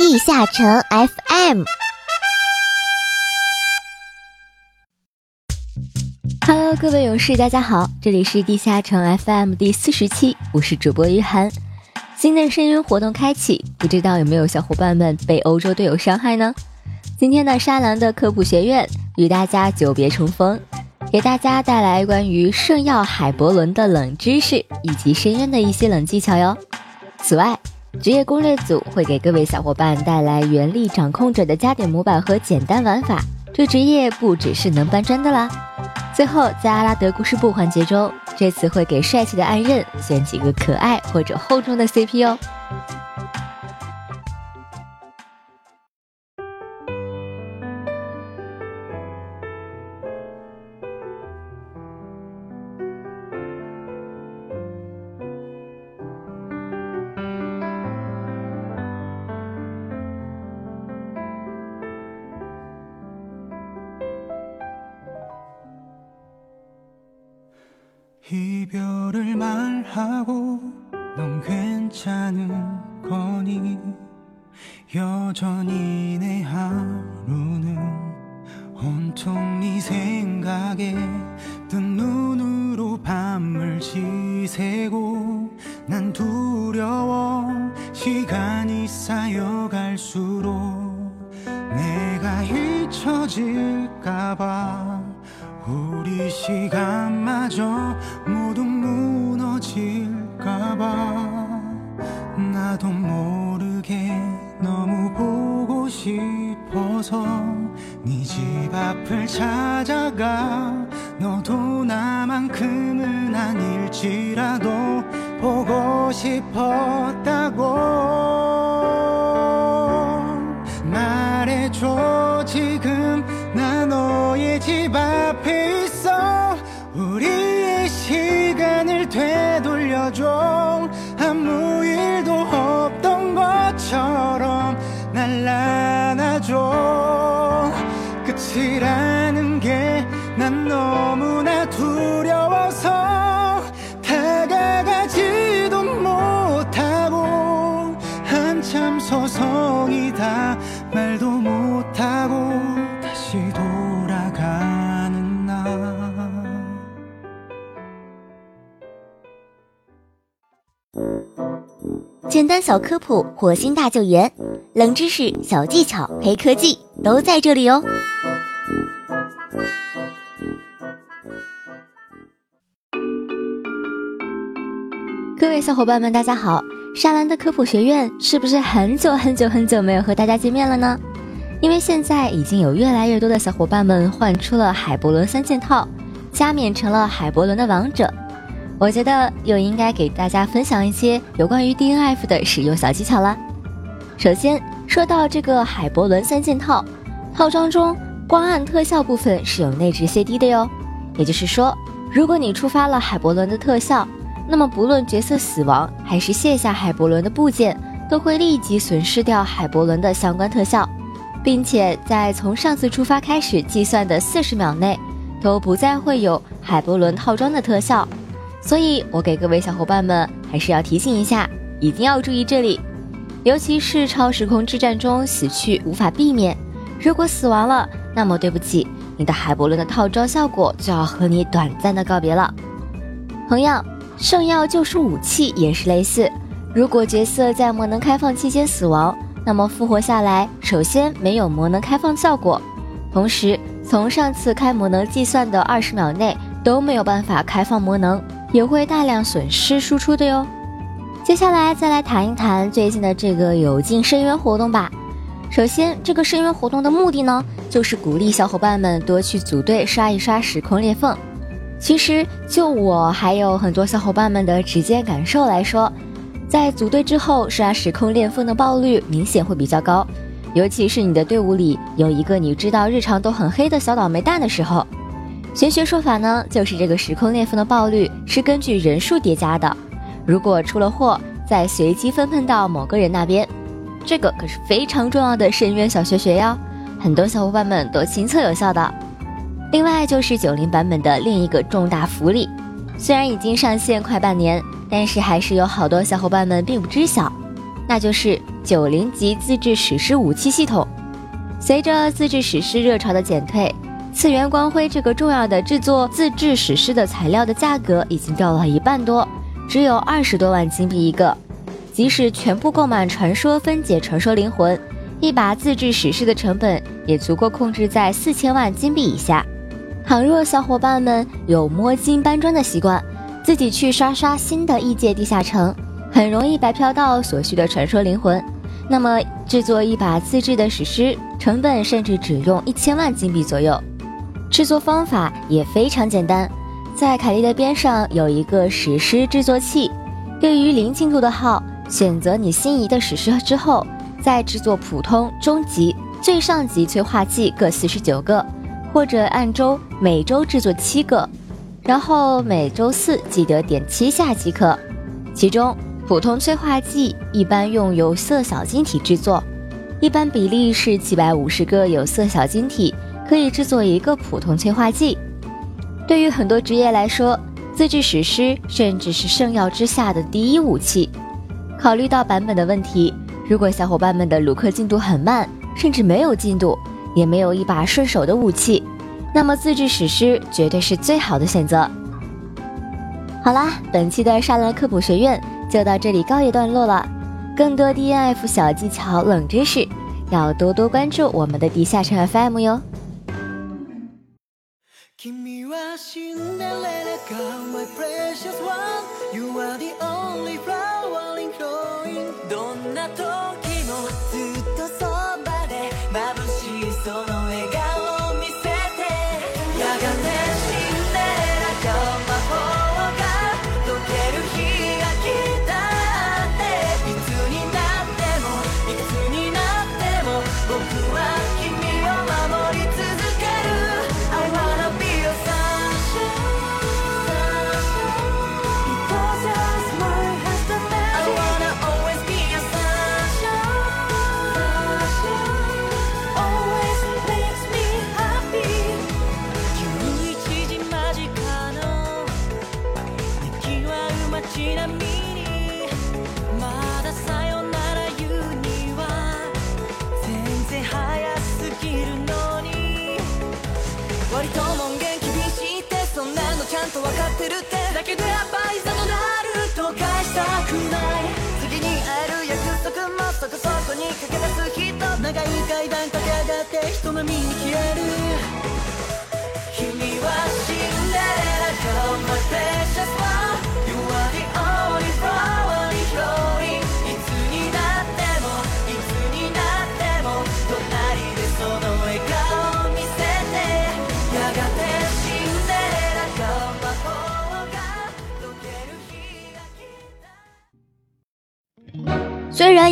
地下城 FM。Hello，各位勇士，大家好，这里是地下城 FM 第四十期，我是主播于涵。新的深渊活动开启，不知道有没有小伙伴们被欧洲队友伤害呢？今天的沙狼的科普学院与大家久别重逢，给大家带来关于圣耀海伯伦的冷知识以及深渊的一些冷技巧哟。此外，职业攻略组会给各位小伙伴带来原力掌控者的加点模板和简单玩法，这职业不只是能搬砖的啦。最后，在阿拉德故事部环节中，这次会给帅气的暗刃选几个可爱或者厚重的 CP 哦。 난 두려워 시간이 쌓여갈수록 내가 잊혀질까봐 우리 시간마저 모두 무너질까봐 나도 모르게 너무 보고 싶어서 네 집 앞을 찾아가 너도 나만큼은 아닐지라도 보고 싶었다고 小科普，火星大救援，冷知识、小技巧、黑科技都在这里哦。各位小伙伴们，大家好！沙兰的科普学院是不是很久很久很久没有和大家见面了呢？因为现在已经有越来越多的小伙伴们换出了海伯伦三件套，加冕成了海伯伦的王者。我觉得又应该给大家分享一些有关于 DNF 的使用小技巧了。首先说到这个海伯伦三件套，套装中光暗特效部分是有内置 CD 的哟。也就是说，如果你触发了海伯伦的特效，那么不论角色死亡还是卸下海伯伦的部件，都会立即损失掉海伯伦的相关特效，并且在从上次出发开始计算的四十秒内，都不再会有海伯伦套装的特效。所以，我给各位小伙伴们还是要提醒一下，一定要注意这里，尤其是超时空之战中死去无法避免，如果死亡了，那么对不起，你的海伯伦的套装效果就要和你短暂的告别了。同样，圣药救赎武器也是类似，如果角色在魔能开放期间死亡，那么复活下来，首先没有魔能开放效果，同时从上次开魔能计算的二十秒内都没有办法开放魔能。也会大量损失输出的哟。接下来再来谈一谈最近的这个有进深渊活动吧。首先，这个深渊活动的目的呢，就是鼓励小伙伴们多去组队刷一刷时空裂缝。其实，就我还有很多小伙伴们的直接感受来说，在组队之后刷时空裂缝的爆率明显会比较高，尤其是你的队伍里有一个你知道日常都很黑的小倒霉蛋的时候。玄学说法呢，就是这个时空裂缝的爆率是根据人数叠加的，如果出了货，再随机分配到某个人那边，这个可是非常重要的深渊小学学哟，很多小伙伴们都亲测有效的。另外就是九零版本的另一个重大福利，虽然已经上线快半年，但是还是有好多小伙伴们并不知晓，那就是九零级自制史诗武器系统。随着自制史诗热潮的减退，次元光辉这个重要的制作自制史诗的材料的价格已经掉了一半多，只有二十多万金币一个。即使全部购买传说分解传说灵魂，一把自制史诗的成本也足够控制在四千万金币以下。倘若小伙伴们有摸金搬砖的习惯，自己去刷刷新的异界地下城，很容易白嫖到所需的传说灵魂。那么制作一把自制的史诗，成本甚至只用一千万金币左右。制作方法也非常简单，在凯莉的边上有一个史诗制作器。对于零进度的号，选择你心仪的史诗之后，再制作普通、中级、最上级催化剂各四十九个，或者按周每周制作七个，然后每周四记得点七下即可。其中普通催化剂一般用有色小晶体制作，一般比例是七百五十个有色小晶体。可以制作一个普通催化剂。对于很多职业来说，自制史诗甚至是圣药之下的第一武器。考虑到版本的问题，如果小伙伴们的鲁克进度很慢，甚至没有进度，也没有一把顺手的武器，那么自制史诗绝对是最好的选择。好啦，本期的沙兰科普学院就到这里告一段落了。更多 DNF 小技巧、冷知识，要多多关注我们的地下城 FM 哟。君はシンデレラか My precious one You are the only flower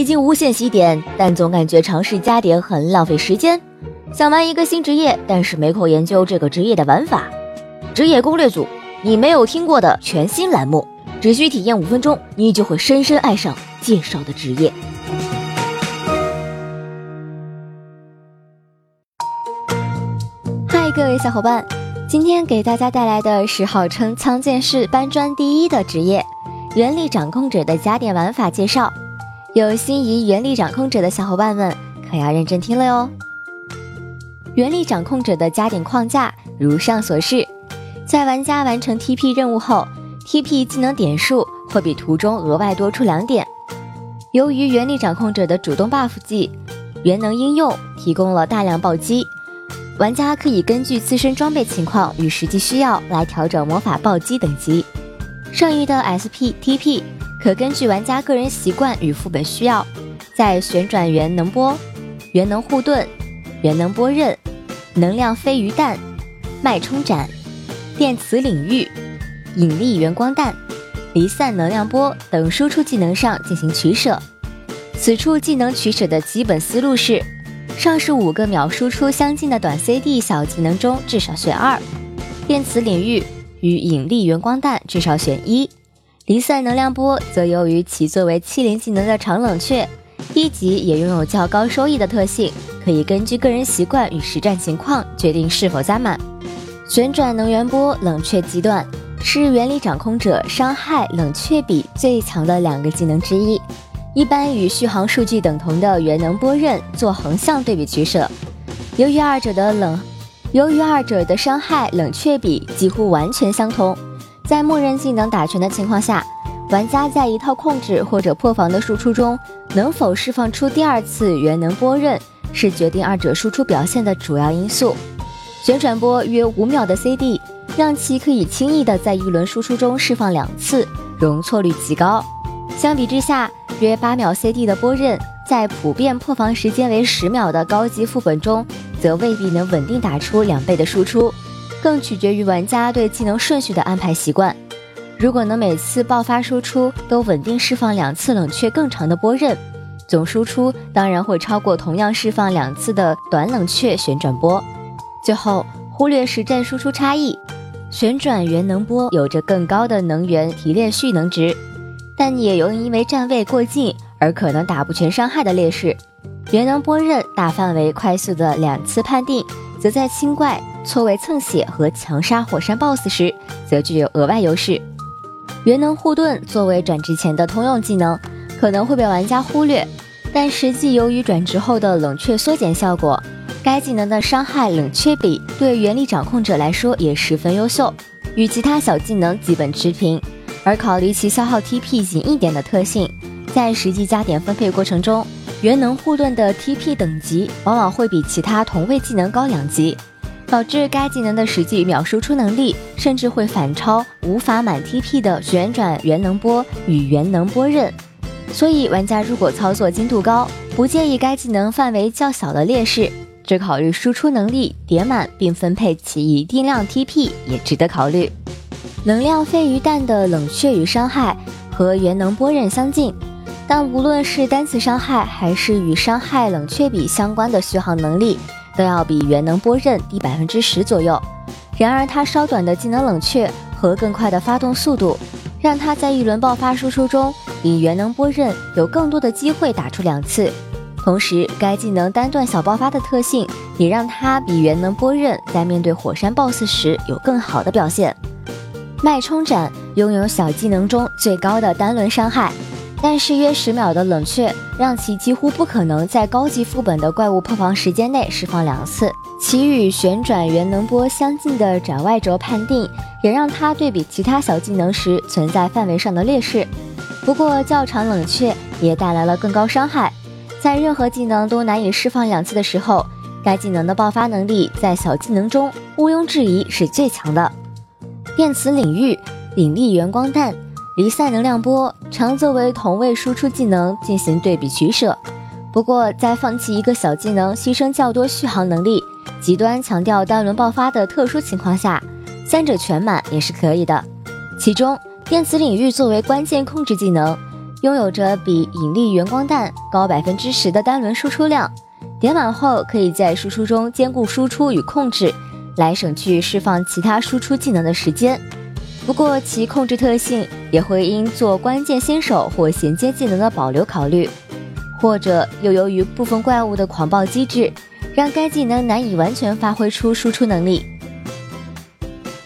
已经无限洗点，但总感觉尝试加点很浪费时间。想玩一个新职业，但是没空研究这个职业的玩法。职业攻略组，你没有听过的全新栏目，只需体验五分钟，你就会深深爱上介绍的职业。嗨，各位小伙伴，今天给大家带来的是号称仓剑士搬砖第一的职业——原力掌控者的加点玩法介绍。有心仪原力掌控者的小伙伴们，可要认真听了哟。原力掌控者的加点框架如上所示，在玩家完成 TP 任务后，TP 技能点数会比图中额外多出两点。由于原力掌控者的主动 buff 技原能应用提供了大量暴击，玩家可以根据自身装备情况与实际需要来调整魔法暴击等级。剩余的 SP、TP 可根据玩家个人习惯与副本需要，在旋转原能波、原能护盾、原能波刃、能量飞鱼弹、脉冲斩、电磁领域、引力圆光弹、离散能量波等输出技能上进行取舍。此处技能取舍的基本思路是：上述五个秒输出相近的短 CD 小技能中至少选二，电磁领域与引力圆光弹至少选一，离散能量波则由于其作为七零技能的长冷却，一级也拥有较高收益的特性，可以根据个人习惯与实战情况决定是否加满。旋转能源波冷却极段是原理掌控者伤害冷却比最强的两个技能之一，一般与续航数据等同的原能波刃做横向对比取舍。由于二者的冷，由于二者的伤害冷却比几乎完全相同，在默认技能打全的情况下，玩家在一套控制或者破防的输出中能否释放出第二次元能波刃，是决定二者输出表现的主要因素。旋转波约五秒的 CD，让其可以轻易的在一轮输出中释放两次，容错率极高。相比之下，约八秒 CD 的波刃，在普遍破防时间为十秒的高级副本中。则未必能稳定打出两倍的输出，更取决于玩家对技能顺序的安排习惯。如果能每次爆发输出都稳定释放两次冷却更长的波刃，总输出当然会超过同样释放两次的短冷却旋转波。最后，忽略实战输出差异，旋转元能波有着更高的能源提炼蓄能值，但也有因为站位过近而可能打不全伤害的劣势。元能波刃大范围快速的两次判定，则在清怪、错位蹭血和强杀火山 BOSS 时，则具有额外优势。元能护盾作为转职前的通用技能，可能会被玩家忽略，但实际由于转职后的冷却缩减效果，该技能的伤害冷却比对原力掌控者来说也十分优秀，与其他小技能基本持平。而考虑其消耗 TP 仅一点的特性，在实际加点分配过程中。元能护盾的 TP 等级往往会比其他同位技能高两级，导致该技能的实际秒输出能力甚至会反超无法满 TP 的旋转元能波与元能波刃。所以，玩家如果操作精度高，不介意该技能范围较小的劣势，只考虑输出能力叠满并分配其一定量 TP 也值得考虑。能量飞鱼弹的冷却与伤害和元能波刃相近。但无论是单次伤害，还是与伤害冷却比相关的续航能力，都要比元能波刃低百分之十左右。然而，它稍短的技能冷却和更快的发动速度，让它在一轮爆发输出中，比元能波刃有更多的机会打出两次。同时，该技能单段小爆发的特性，也让它比元能波刃在面对火山 BOSS 时有更好的表现。脉冲斩拥有小技能中最高的单轮伤害。但是约十秒的冷却，让其几乎不可能在高级副本的怪物破防时间内释放两次。其与旋转元能波相近的斩外轴判定，也让它对比其他小技能时存在范围上的劣势。不过较长冷却也带来了更高伤害，在任何技能都难以释放两次的时候，该技能的爆发能力在小技能中毋庸置疑是最强的。电磁领域，引力元光弹。离散能量波常作为同位输出技能进行对比取舍，不过在放弃一个小技能、牺牲较多续航能力、极端强调单轮爆发的特殊情况下，三者全满也是可以的。其中，电磁领域作为关键控制技能，拥有着比引力元光弹高百分之十的单轮输出量，点满后可以在输出中兼顾输出与控制，来省去释放其他输出技能的时间。不过，其控制特性也会因做关键新手或衔接技能的保留考虑，或者又由于部分怪物的狂暴机制，让该技能难以完全发挥出输出能力。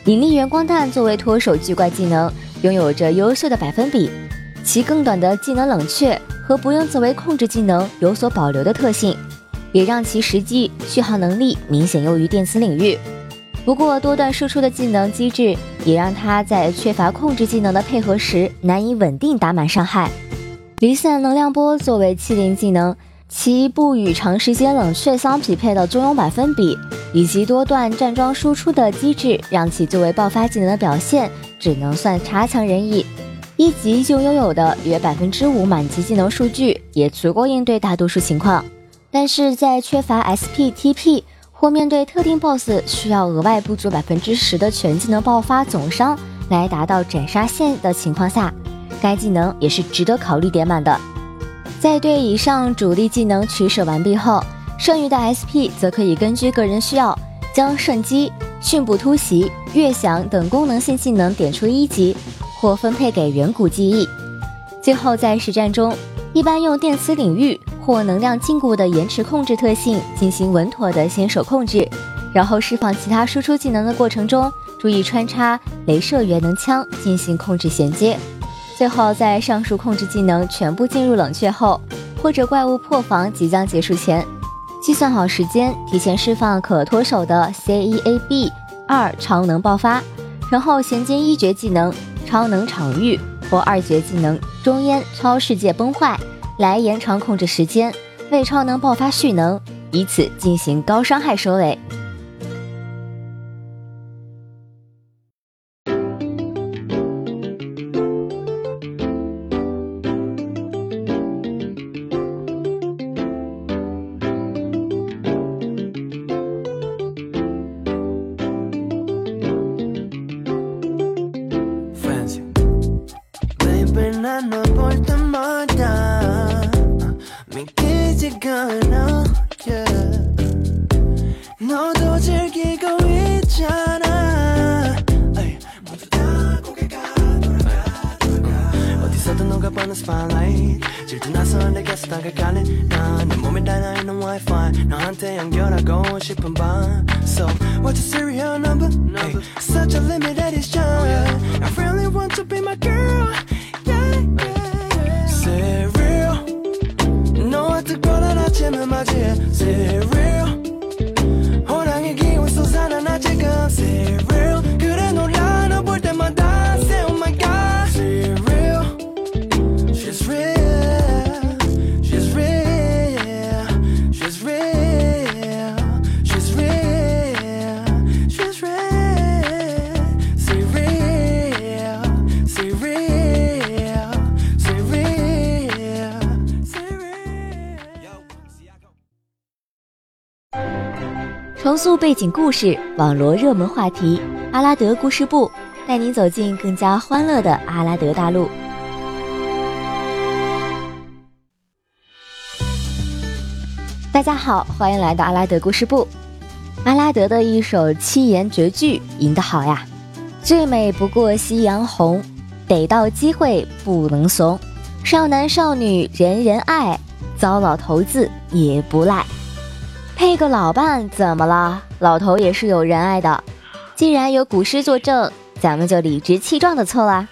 引力元光弹作为脱手巨怪技能，拥有着优秀的百分比，其更短的技能冷却和不用作为控制技能有所保留的特性，也让其实际续航能力明显优于电磁领域。不过，多段输出的技能机制也让他在缺乏控制技能的配合时难以稳定打满伤害。离散能量波作为气灵技能，其不与长时间冷却相匹配的中庸百分比，以及多段站桩输出的机制，让其作为爆发技能的表现只能算差强人意。一级就拥有的约百分之五满级技能数据，也足够应对大多数情况。但是在缺乏 SP TP。或面对特定 BOSS 需要额外不足百分之十的全技能爆发总伤来达到斩杀线的情况下，该技能也是值得考虑点满的。在对以上主力技能取舍完毕后，剩余的 SP 则可以根据个人需要，将瞬击、迅步突袭、悦享等功能性技能点出一级，或分配给远古记忆。最后在实战中，一般用电磁领域。或能量禁锢的延迟控制特性进行稳妥的先手控制，然后释放其他输出技能的过程中，注意穿插镭射元能枪进行控制衔接。最后在上述控制技能全部进入冷却后，或者怪物破防即将结束前，计算好时间，提前释放可脱手的 C E A B 二超能爆发，然后衔接一绝技能超能场域或二绝技能中烟超世界崩坏，来延长控制时间，为超能爆发蓄能，以此进行高伤害收尾。the spotlight. 질투나서 내게 다가가는 난내 몸에 닿아 있는 Wi-Fi. 나한테 연결하고 싶은 밤. So what's your serial number? Hey, such a limited edition. Oh, yeah. I really want to be my girl. Yeah, yeah. Serial. 너와 특별한 아침을 맞이해 Serial. 速背景故事，网罗热门话题。阿拉德故事部带您走进更加欢乐的阿拉德大陆。大家好，欢迎来到阿拉德故事部。阿拉德的一首七言绝句吟得好呀：最美不过夕阳红，逮到机会不能怂。少男少女人人爱，糟老头子也不赖。配个老伴怎么了？老头也是有人爱的。既然有古诗作证，咱们就理直气壮的凑啦。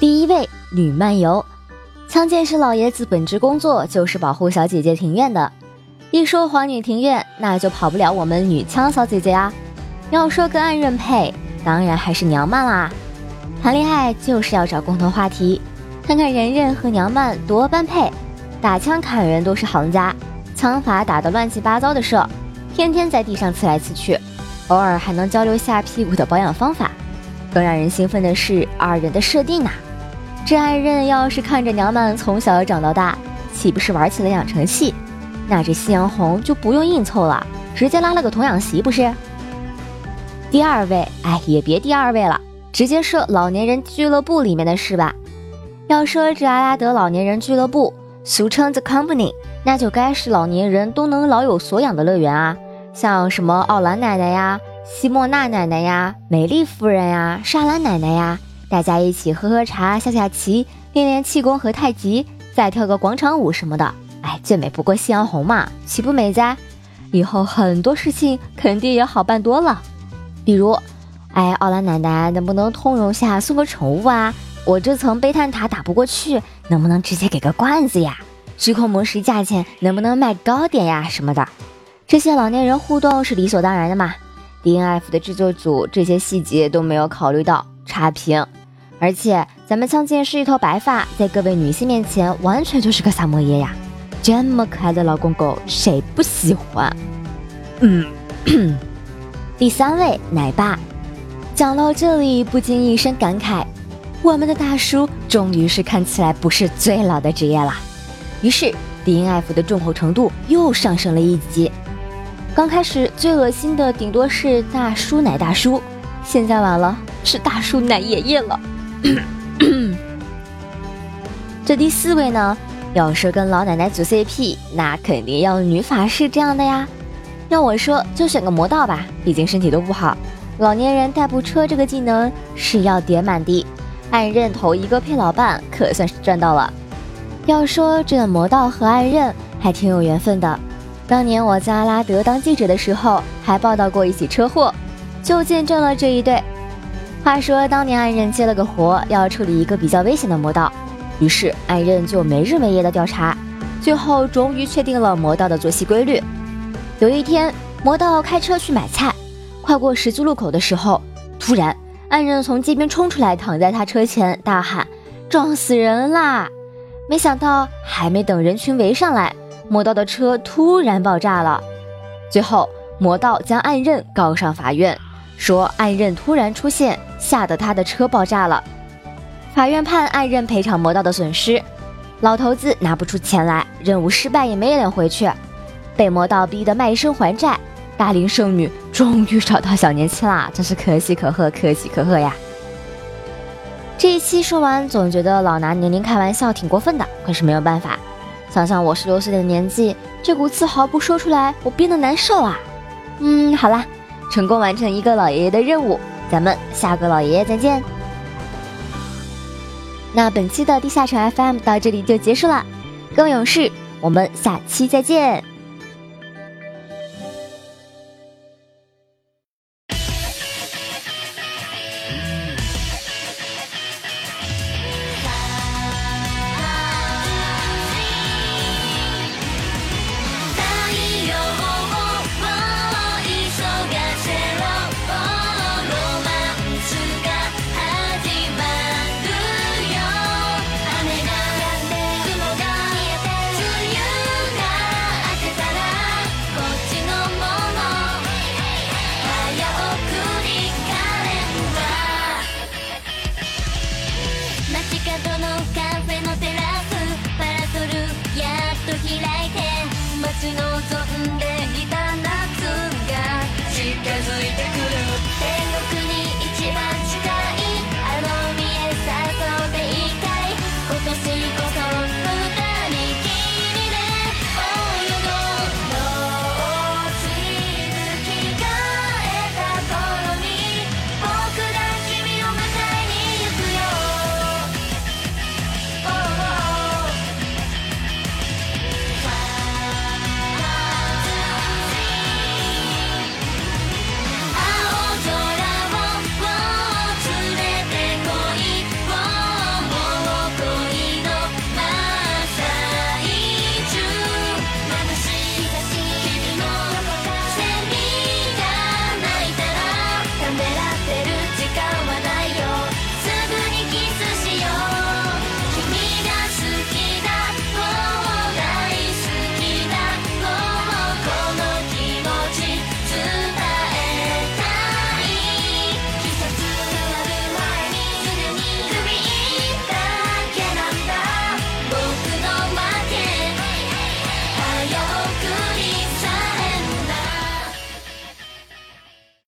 第一位女漫游，枪剑是老爷子本职工作就是保护小姐姐庭院的。一说皇女庭院，那就跑不了我们女枪小姐姐啊。要说跟暗刃配，当然还是娘漫啦。谈恋爱就是要找共同话题，看看人刃和娘漫多般配，打枪砍人都是行家。枪法打得乱七八糟的射，天天在地上刺来刺去，偶尔还能交流下屁股的保养方法。更让人兴奋的是二人的设定啊！这爱人要是看着娘们从小长到大，岂不是玩起了养成系？那这夕阳红就不用硬凑了，直接拉了个童养媳不是？第二位，哎，也别第二位了，直接说老年人俱乐部里面的事吧。要说这阿拉德老年人俱乐部，俗称 The Company。那就该是老年人都能老有所养的乐园啊，像什么奥兰奶奶呀、西莫娜奶奶呀、美丽夫人呀、莎兰奶奶呀，大家一起喝喝茶、下下棋、练练气功和太极，再跳个广场舞什么的。哎，最美不过夕阳红嘛，岂不美哉？以后很多事情肯定也好办多了。比如，哎，奥兰奶奶能不能通融下送个宠物啊？我这层悲叹塔打不过去，能不能直接给个罐子呀？虚空魔石价钱能不能卖高点呀？什么的，这些老年人互动是理所当然的嘛。DNF 的制作组这些细节都没有考虑到，差评。而且咱们枪剑是一头白发，在各位女性面前完全就是个萨摩耶呀。这么可爱的老公公，谁不喜欢？嗯。第三位奶爸，讲到这里不禁一声感慨：我们的大叔终于是看起来不是最老的职业了。于是 DNF 的重口程度又上升了一级。刚开始最恶心的顶多是大叔奶大叔，现在完了，是大叔奶爷爷了。这第四位呢，要是跟老奶奶组 CP，那肯定要女法师这样的呀。要我说，就选个魔道吧，毕竟身体都不好。老年人代步车这个技能是要点满的，按刃头一个配老伴，可算是赚到了。要说这魔道和爱刃还挺有缘分的，当年我在阿拉德当记者的时候，还报道过一起车祸，就见证了这一对。话说当年爱刃接了个活，要处理一个比较危险的魔道，于是爱刃就没日没夜的调查，最后终于确定了魔道的作息规律。有一天，魔道开车去买菜，快过十字路口的时候，突然爱刃从街边冲出来，躺在他车前，大喊：“撞死人啦！”没想到还没等人群围上来，魔道的车突然爆炸了。最后，魔道将暗刃告上法院。说暗刃突然出现，吓得他的车爆炸了。法院判暗刃赔偿魔道的损失，老头子拿不出钱来，任务失败也没脸回去，被魔道逼得卖身还债。大龄剩女终于找到小年轻啦，真是可喜可贺，可喜可贺呀！这一期说完，总觉得老拿年龄开玩笑挺过分的，可是没有办法。想想我十六岁的年纪，这股自豪不说出来，我憋得难受啊。嗯，好啦。成功完成一个老爷爷的任务，咱们下个老爷爷再见。那本期的地下城 FM 到这里就结束了，各位勇士，我们下期再见。